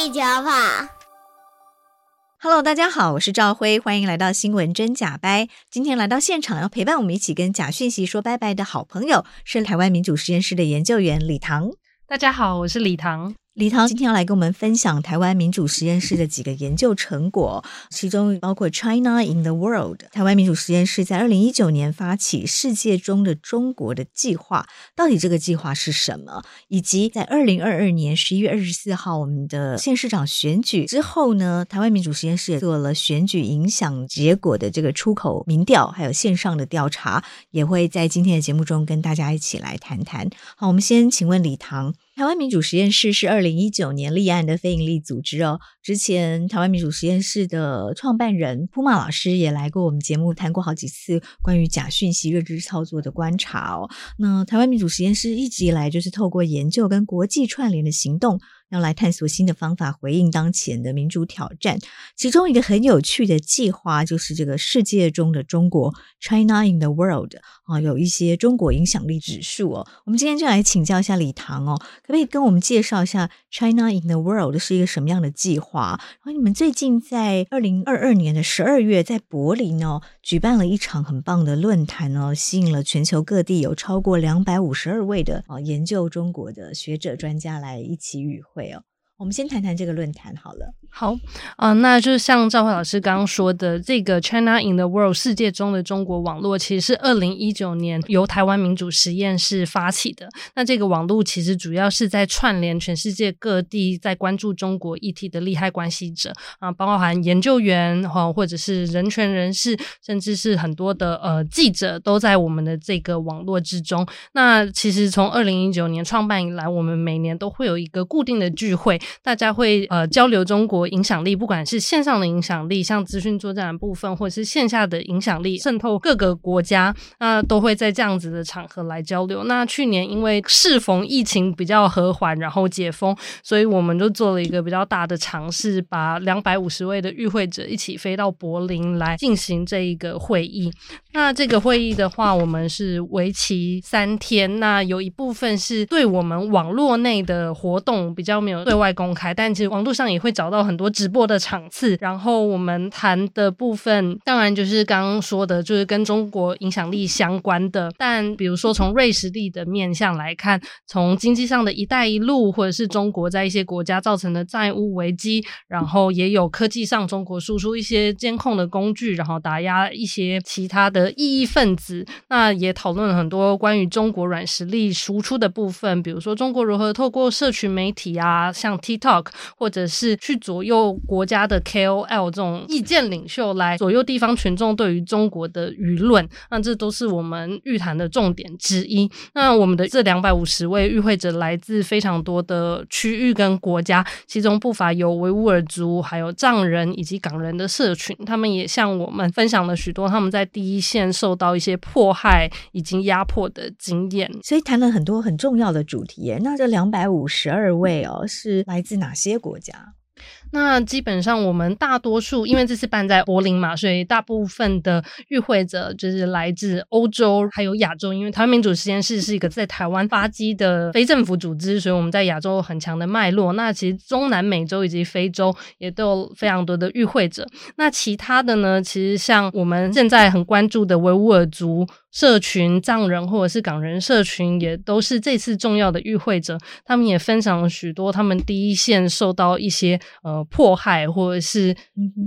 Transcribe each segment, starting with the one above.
地球跑，Hello，大家好，我是赵辉，欢迎来到新闻真假掰。今天来到现场要陪伴我们一起跟假讯息说拜拜的好朋友，是台湾民主实验室的研究员李唐。大家好，我是李棠。李唐今天要来跟我们分享台湾民主实验室的几个研究成果，其中包括 China in the World。台湾民主实验室在二零一九年发起“世界中的中国”的计划，到底这个计划是什么？以及在二零二二年十一月二十四号我们的县市长选举之后呢，台湾民主实验室也做了选举影响结果的这个出口民调，还有线上的调查，也会在今天的节目中跟大家一起来谈谈。好，我们先请问李唐。台湾民主实验室是二零一九年立案的非营利组织哦。之前台湾民主实验室的创办人铺马老师也来过我们节目，谈过好几次关于假讯息认知操作的观察哦。那台湾民主实验室一直以来就是透过研究跟国际串联的行动。要来探索新的方法回应当前的民主挑战，其中一个很有趣的计划就是这个世界中的中国 （China in the World） 啊，有一些中国影响力指数哦。我们今天就来请教一下李唐哦，可不可以跟我们介绍一下 China in the World 是一个什么样的计划？然后你们最近在二零二二年的十二月在柏林哦举办了一场很棒的论坛哦，吸引了全球各地有超过两百五十二位的啊研究中国的学者专家来一起与会。没有，我们先谈谈这个论坛好了。好啊、那就是像赵辉老师刚刚说的，这个 China in the World 世界中的中国网络，其实是二零一九年由台湾民主实验室发起的。那这个网络其实主要是在串联全世界各地在关注中国议题的利害关系者啊，包含研究员哈，或者是人权人士，甚至是很多的呃记者，都在我们的这个网络之中。那其实从二零一九年创办以来，我们每年都会有一个固定的聚会，大家会呃交流中国。影响力，不管是线上的影响力，像资讯作战的部分，或者是线下的影响力渗透各个国家，那都会在这样子的场合来交流。那去年因为适逢疫情比较和缓，然后解封，所以我们就做了一个比较大的尝试，把两百五十位的与会者一起飞到柏林来进行这一个会议。那这个会议的话，我们是为期三天，那有一部分是对我们网络内的活动比较没有对外公开，但其实网络上也会找到很多直播的场次。然后我们谈的部分，当然就是刚刚说的，就是跟中国影响力相关的。但比如说从瑞实力的面向来看，从经济上的一带一路，或者是中国在一些国家造成的债务危机，然后也有科技上中国输出一些监控的工具，然后打压一些其他的。异议分子，那也讨论了很多关于中国软实力输出的部分，比如说中国如何透过社群媒体啊，像 TikTok，或者是去左右国家的 KOL 这种意见领袖，来左右地方群众对于中国的舆论。那这都是我们预谈的重点之一。那我们的这两百五十位与会者来自非常多的区域跟国家，其中不乏有维吾尔族、还有藏人以及港人的社群。他们也向我们分享了许多他们在第一线受到一些迫害以及压迫的经验，所以谈了很多很重要的主题。那这两百五十二位哦，是来来自哪些国家？那基本上我们大多数，因为这次办在柏林嘛，所以大部分的与会者就是来自欧洲还有亚洲。因为台湾民主实验室是一个在台湾发迹的非政府组织，所以我们在亚洲有很强的脉络。那其实中南美洲以及非洲也都有非常多的与会者。那其他的呢，其实像我们现在很关注的维吾尔族。社群藏人或者是港人社群也都是这次重要的与会者，他们也分享了许多他们第一线受到一些呃迫害或者是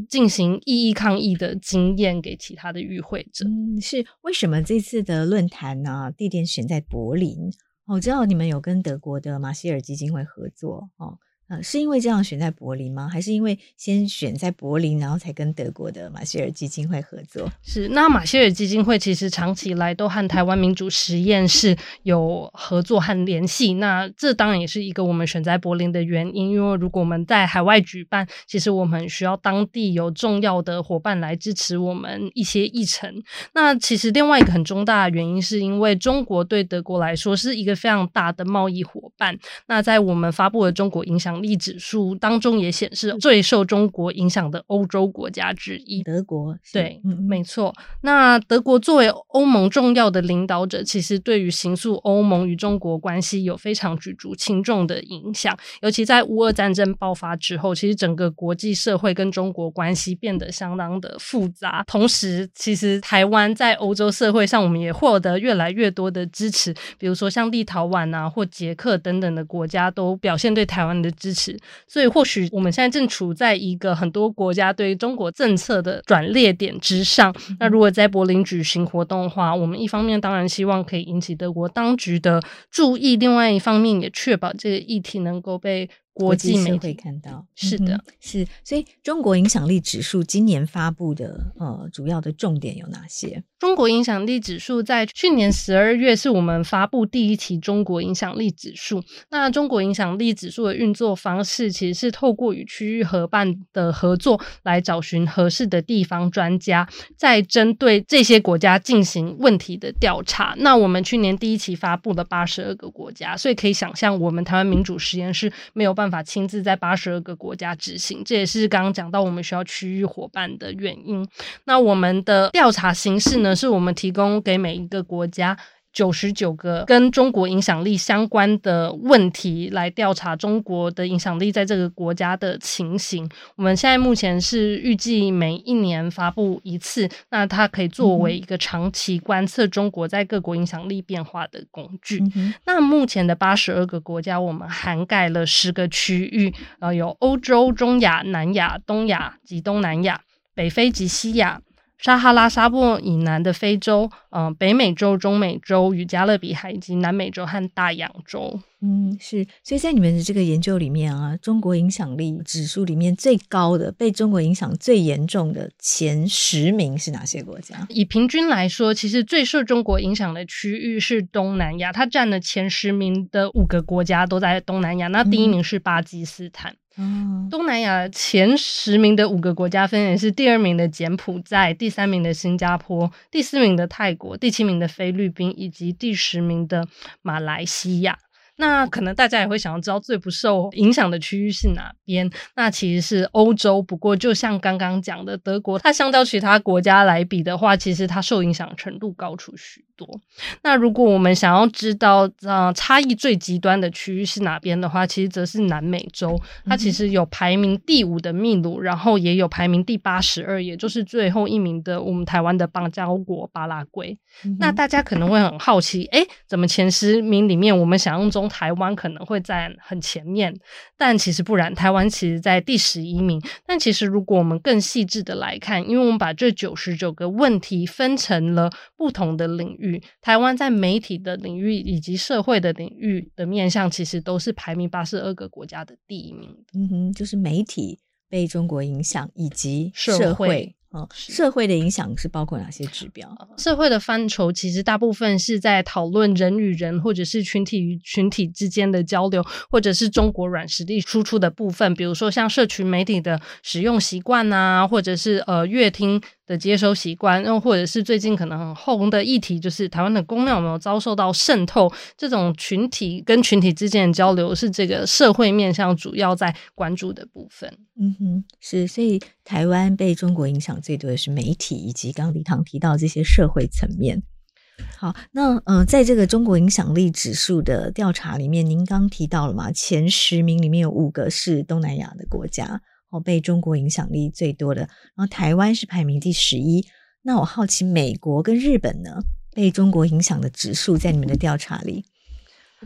进行异议抗议的经验给其他的与会者。嗯，是为什么这次的论坛呢？地点选在柏林？我知道你们有跟德国的马歇尔基金会合作哦。呃，是因为这样选在柏林吗？还是因为先选在柏林，然后才跟德国的马歇尔基金会合作？是，那马歇尔基金会其实长期以来都和台湾民主实验室有合作和联系。那这当然也是一个我们选在柏林的原因，因为如果我们在海外举办，其实我们需要当地有重要的伙伴来支持我们一些议程。那其实另外一个很重大的原因，是因为中国对德国来说是一个非常大的贸易伙伴。那在我们发布的中国影响力指数当中也显示最受中国影响的欧洲国家之一，德国。对，嗯，没错。那德国作为欧盟重要的领导者，其实对于形塑欧盟与中国关系有非常举足轻重的影响。尤其在乌俄战争爆发之后，其实整个国际社会跟中国关系变得相当的复杂。同时，其实台湾在欧洲社会上，我们也获得越来越多的支持，比如说像立陶宛啊或捷克等等的国家都表现对台湾的支持。所以，或许我们现在正处在一个很多国家对中国政策的转捩点之上。那如果在柏林举行活动的话，我们一方面当然希望可以引起德国当局的注意，另外一方面也确保这个议题能够被。国际媒体看到，是的，嗯，是，所以中国影响力指数今年发布的呃主要的重点有哪些？中国影响力指数在去年十二月是我们发布第一期中国影响力指数。那中国影响力指数的运作方式其实是透过与区域合办的合作来找寻合适的地方专家，在针对这些国家进行问题的调查。那我们去年第一期发布了八十二个国家，所以可以想象我们台湾民主实验室没有办法。办法亲自在八十二个国家执行，这也是刚刚讲到我们需要区域伙伴的原因。那我们的调查形式呢，是我们提供给每一个国家。九十九个跟中国影响力相关的问题来调查中国的影响力在这个国家的情形。我们现在目前是预计每一年发布一次，那它可以作为一个长期观测中国在各国影响力变化的工具。嗯、那目前的八十二个国家，我们涵盖了十个区域，呃有欧洲、中亚、南亚、东亚及东南亚、北非及西亚。撒哈拉沙漠以南的非洲，嗯、呃，北美洲、中美洲与加勒比海以及南美洲和大洋洲。嗯，是。所以在你们的这个研究里面啊，中国影响力指数里面最高的、被中国影响最严重的前十名是哪些国家？以平均来说，其实最受中国影响的区域是东南亚，它占了前十名的五个国家都在东南亚。那第一名是巴基斯坦。嗯东南亚前十名的五个国家分别是第二名的柬埔寨、第三名的新加坡、第四名的泰国、第七名的菲律宾以及第十名的马来西亚。那可能大家也会想要知道最不受影响的区域是哪边？那其实是欧洲。不过，就像刚刚讲的，德国它相较其他国家来比的话，其实它受影响程度高出许多。那如果我们想要知道，呃，差异最极端的区域是哪边的话，其实则是南美洲。它其实有排名第五的秘鲁，然后也有排名第八十二，也就是最后一名的我们台湾的邦交国巴拉圭。嗯、那大家可能会很好奇，哎，怎么前十名里面我们想象中台湾可能会在很前面？但其实不然，台湾其实在第十一名。但其实如果我们更细致的来看，因为我们把这九十九个问题分成了不同的领域。台湾在媒体的领域以及社会的领域的面向，其实都是排名八十二个国家的第一名。嗯哼，就是媒体被中国影响以及社会。社会哦，社会的影响是包括哪些指标？社会的范畴其实大部分是在讨论人与人，或者是群体与群体之间的交流，或者是中国软实力输出的部分，比如说像社群媒体的使用习惯啊，或者是呃阅听的接收习惯，又或者是最近可能很红的议题，就是台湾的公庙有没有遭受到渗透？这种群体跟群体之间的交流，是这个社会面向主要在关注的部分。嗯哼，是，所以台湾被中国影响最多的是媒体，以及刚刚礼堂提到这些社会层面。好，那呃，在这个中国影响力指数的调查里面，您刚提到了嘛？前十名里面有五个是东南亚的国家。哦，被中国影响力最多的，然后台湾是排名第十一。那我好奇，美国跟日本呢？被中国影响的指数在你们的调查里？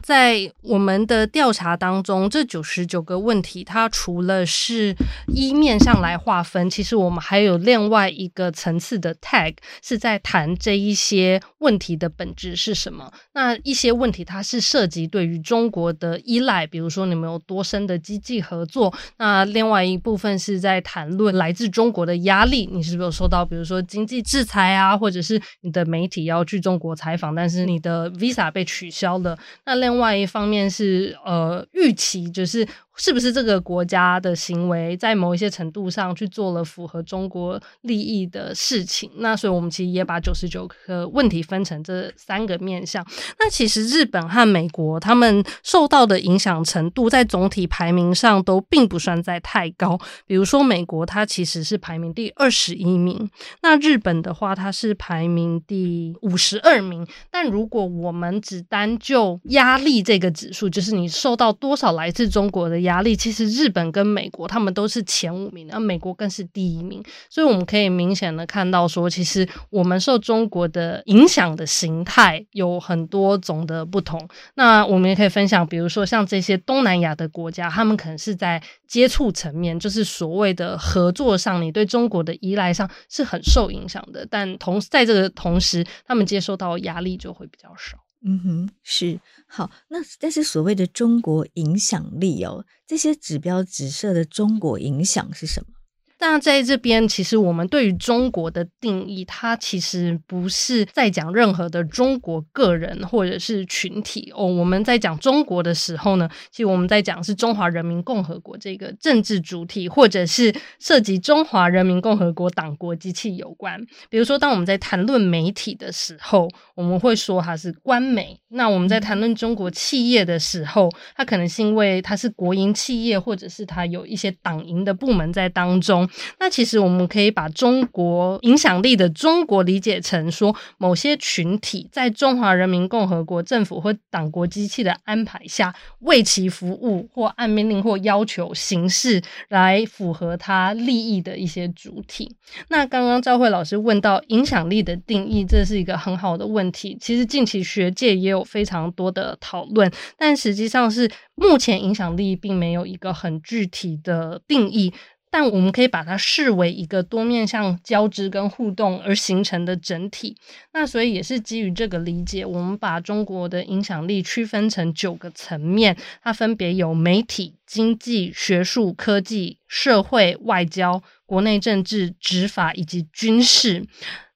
在我们的调查当中，这九十九个问题，它除了是一面上来划分，其实我们还有另外一个层次的 tag，是在谈这一些问题的本质是什么。那一些问题，它是涉及对于中国的依赖，比如说你们有多深的经济合作。那另外一部分是在谈论来自中国的压力，你是不是有受到，比如说经济制裁啊，或者是你的媒体要去中国采访，但是你的 visa 被取消了。那另另外一方面是呃预期，就是。是不是这个国家的行为在某一些程度上去做了符合中国利益的事情？那所以我们其实也把九十九个问题分成这三个面向。那其实日本和美国他们受到的影响程度在总体排名上都并不算在太高。比如说美国它其实是排名第二十一名，那日本的话它是排名第五十二名。但如果我们只单就压力这个指数，就是你受到多少来自中国的压力。其实日本跟美国他们都是前五名，而美国更是第一名，所以我们可以明显的看到说，其实我们受中国的影响的形态有很多种的不同。那我们也可以分享，比如说像这些东南亚的国家，他们可能是在接触层面，就是所谓的合作上，你对中国的依赖上是很受影响的，但同在这个同时，他们接受到压力就会比较少。嗯哼，是好。那但是所谓的中国影响力哦，这些指标指涉的中国影响是什么？那在这边，其实我们对于中国的定义，它其实不是在讲任何的中国个人或者是群体哦。我们在讲中国的时候呢，其实我们在讲是中华人民共和国这个政治主体，或者是涉及中华人民共和国党国机器有关。比如说，当我们在谈论媒体的时候，我们会说它是官媒。那我们在谈论中国企业的时候，它可能是因为它是国营企业，或者是它有一些党营的部门在当中。那其实我们可以把中国影响力的中国理解成说，某些群体在中华人民共和国政府或党国机器的安排下为其服务，或按命令或要求行事来符合他利益的一些主体。那刚刚赵慧老师问到影响力的定义，这是一个很好的问题。其实近期学界也有非常多的讨论，但实际上是目前影响力并没有一个很具体的定义。但我们可以把它视为一个多面向交织跟互动而形成的整体。那所以也是基于这个理解，我们把中国的影响力区分成九个层面，它分别有媒体、经济、学术、科技、社会、外交、国内政治、执法以及军事。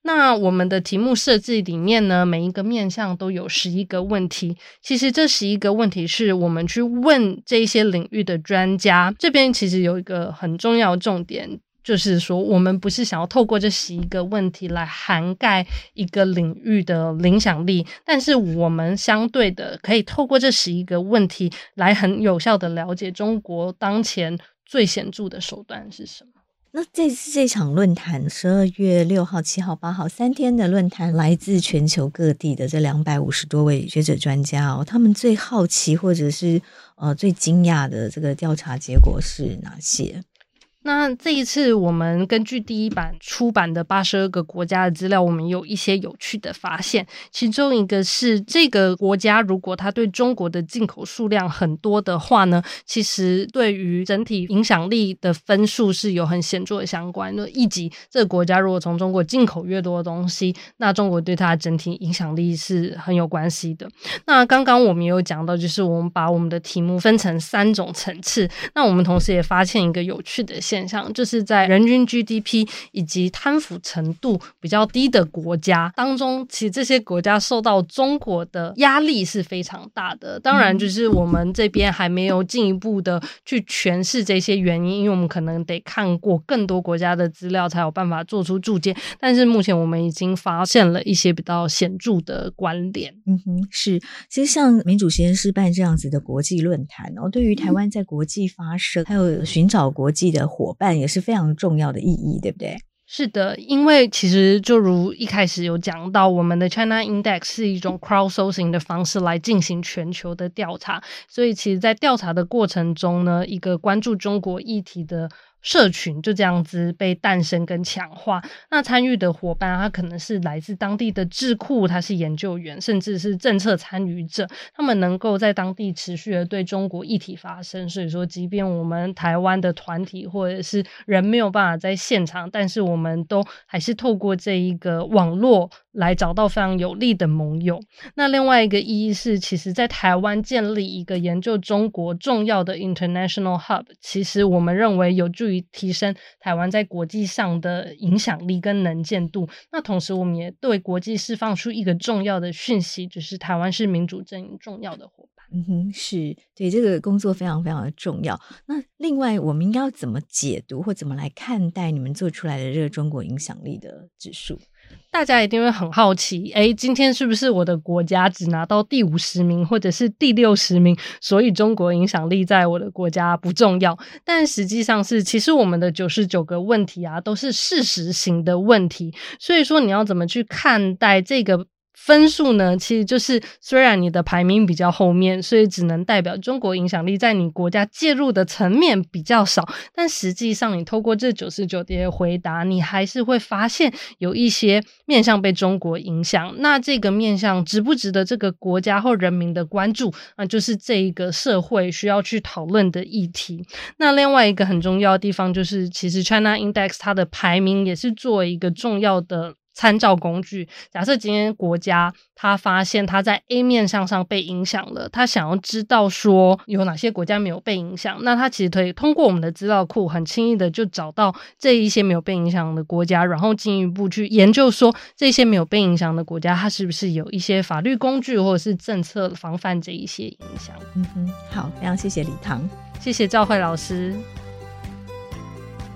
那我们的题目设计里面呢，每一个面向都有十一个问题。其实这十一个问题是我们去问这些领域的专家。这边其实有一个很重要重点，就是说我们不是想要透过这十一个问题来涵盖一个领域的影响力，但是我们相对的可以透过这十一个问题来很有效的了解中国当前最显著的手段是什么。那这次这场论坛，十二月六号、七号、八号三天的论坛，来自全球各地的这两百五十多位学者专家哦，他们最好奇或者是呃最惊讶的这个调查结果是哪些？那这一次，我们根据第一版出版的八十二个国家的资料，我们有一些有趣的发现。其中一个是，这个国家如果它对中国的进口数量很多的话呢，其实对于整体影响力的分数是有很显著的相关的。一级这个国家如果从中国进口越多的东西，那中国对它的整体影响力是很有关系的。那刚刚我们有讲到，就是我们把我们的题目分成三种层次。那我们同时也发现一个有趣的。现象，就是在人均 GDP 以及贪腐程度比较低的国家当中，其实这些国家受到中国的压力是非常大的。当然，就是我们这边还没有进一步的去诠释这些原因，因为我们可能得看过更多国家的资料才有办法做出注解。但是目前我们已经发现了一些比较显著的关联。嗯哼，是，其实像民主实验室办这样子的国际论坛哦，对于台湾在国际发声，还有寻找国际的伙伴，也是非常重要的意义，对不对？是的，因为其实就如一开始有讲到，我们的 China Index 是一种 crowdsourcing 的方式来进行全球的调查，所以其实，在调查的过程中呢，一个关注中国议题的。社群就这样子被诞生跟强化。那参与的伙伴，他可能是来自当地的智库，他是研究员，甚至是政策参与者。他们能够在当地持续的对中国议题发声。所以说，即便我们台湾的团体或者是人没有办法在现场，但是我们都还是透过这一个网络来找到非常有力的盟友。那另外一个意义是，其实在台湾建立一个研究中国重要的 international hub，其实我们认为有助于。提升台湾在国际上的影响力跟能见度。那同时，我们也对国际释放出一个重要的讯息，就是台湾是民主阵营重要的伙伴。嗯哼，是对这个工作非常非常的重要。那另外，我们应该要怎么解读或怎么来看待你们做出来的这个中国影响力的指数？大家一定会很好奇，诶，今天是不是我的国家只拿到第五十名，或者是第六十名，所以中国影响力在我的国家不重要？但实际上是，其实我们的九十九个问题啊，都是事实型的问题。所以说，你要怎么去看待这个？分数呢，其实就是虽然你的排名比较后面，所以只能代表中国影响力在你国家介入的层面比较少，但实际上你透过这九十九题回答，你还是会发现有一些面向被中国影响。那这个面向值不值得这个国家或人民的关注？那就是这一个社会需要去讨论的议题。那另外一个很重要的地方就是，其实 China Index 它的排名也是作为一个重要的。参照工具。假设今天国家他发现他在 A 面向上被影响了，他想要知道说有哪些国家没有被影响，那他其实可以通过我们的资料库很轻易的就找到这一些没有被影响的国家，然后进一步去研究说这些没有被影响的国家，它是不是有一些法律工具或者是政策防范这一些影响。嗯哼，好，非常谢谢李唐，谢谢赵慧老师。